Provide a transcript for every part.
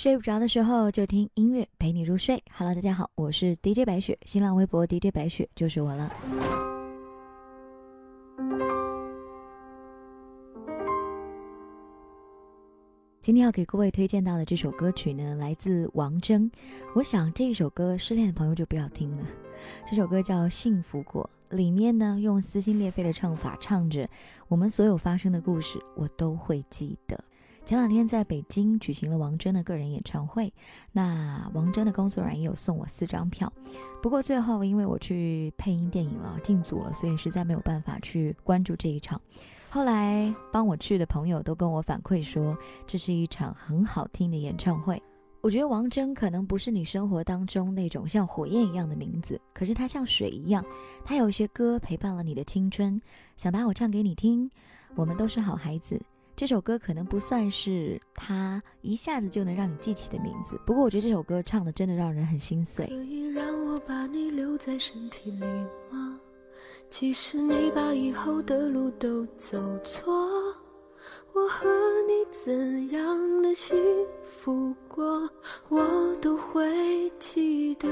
睡不着的时候就听音乐陪你入睡。Hello，大家好，我是 DJ 白雪，新浪微博 DJ 白雪就是我了。今天要给各位推荐到的这首歌曲呢，来自王铮。我想这一首歌失恋的朋友就不要听了。这首歌叫《幸福果》，里面呢用撕心裂肺的唱法唱着我们所有发生的故事，我都会记得。前两天在北京举行了王铮的个人演唱会，那王铮的工作人员也有送我四张票，不过最后因为我去配音电影了，进组了，所以实在没有办法去关注这一场。后来帮我去的朋友都跟我反馈说，这是一场很好听的演唱会。我觉得王铮可能不是你生活当中那种像火焰一样的名字，可是他像水一样，他有一些歌陪伴了你的青春，想把我唱给你听。我们都是好孩子。这首歌可能不算是他一下子就能让你记起的名字，不过我觉得这首歌唱的真的让人很心碎。可以让我把你留在身体里吗？即使你把以后的路都走错，我和你怎样的幸福过，我都会记得。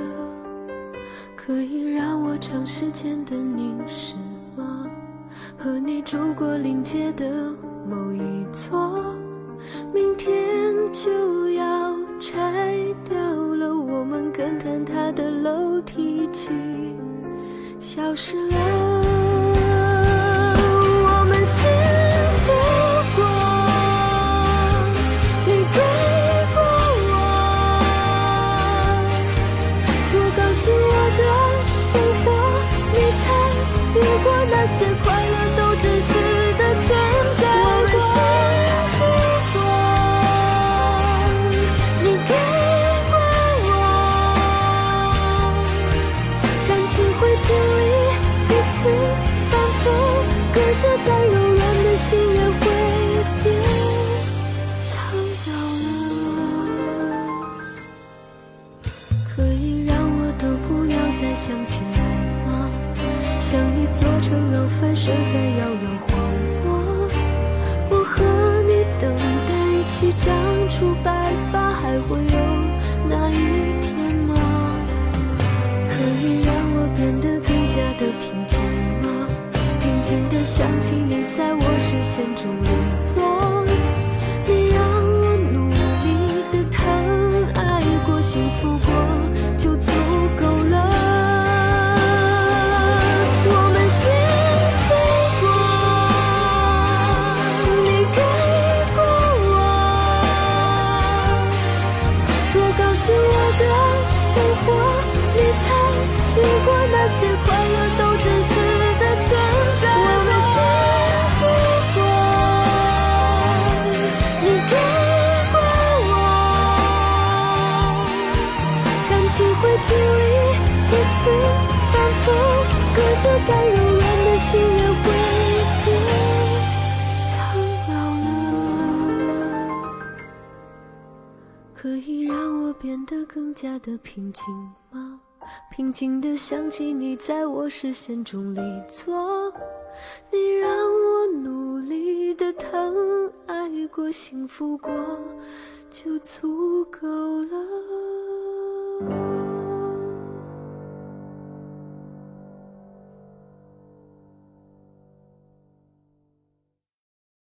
可以让我长时间的凝视吗？和你住过临街的。某一座，明天就要拆掉了。我们跟坍塌的楼梯起消失了。我们幸福过，你背过我，多高兴我的生活，你参与过那些。座城楼反射在遥远荒漠，我和你等待一起长出白发，还会有那一天吗？可以让我变得更加的平静吗？平静的想起你在我视线中那些快乐都真实的存在。我们幸福过你给过我。感情会经历几次反复割舍再柔软的心也会变苍老了。可以让我变得更加的平静吗？平静的想起你在我视线中离座，你让我努力的疼爱过，幸福过，就足够了。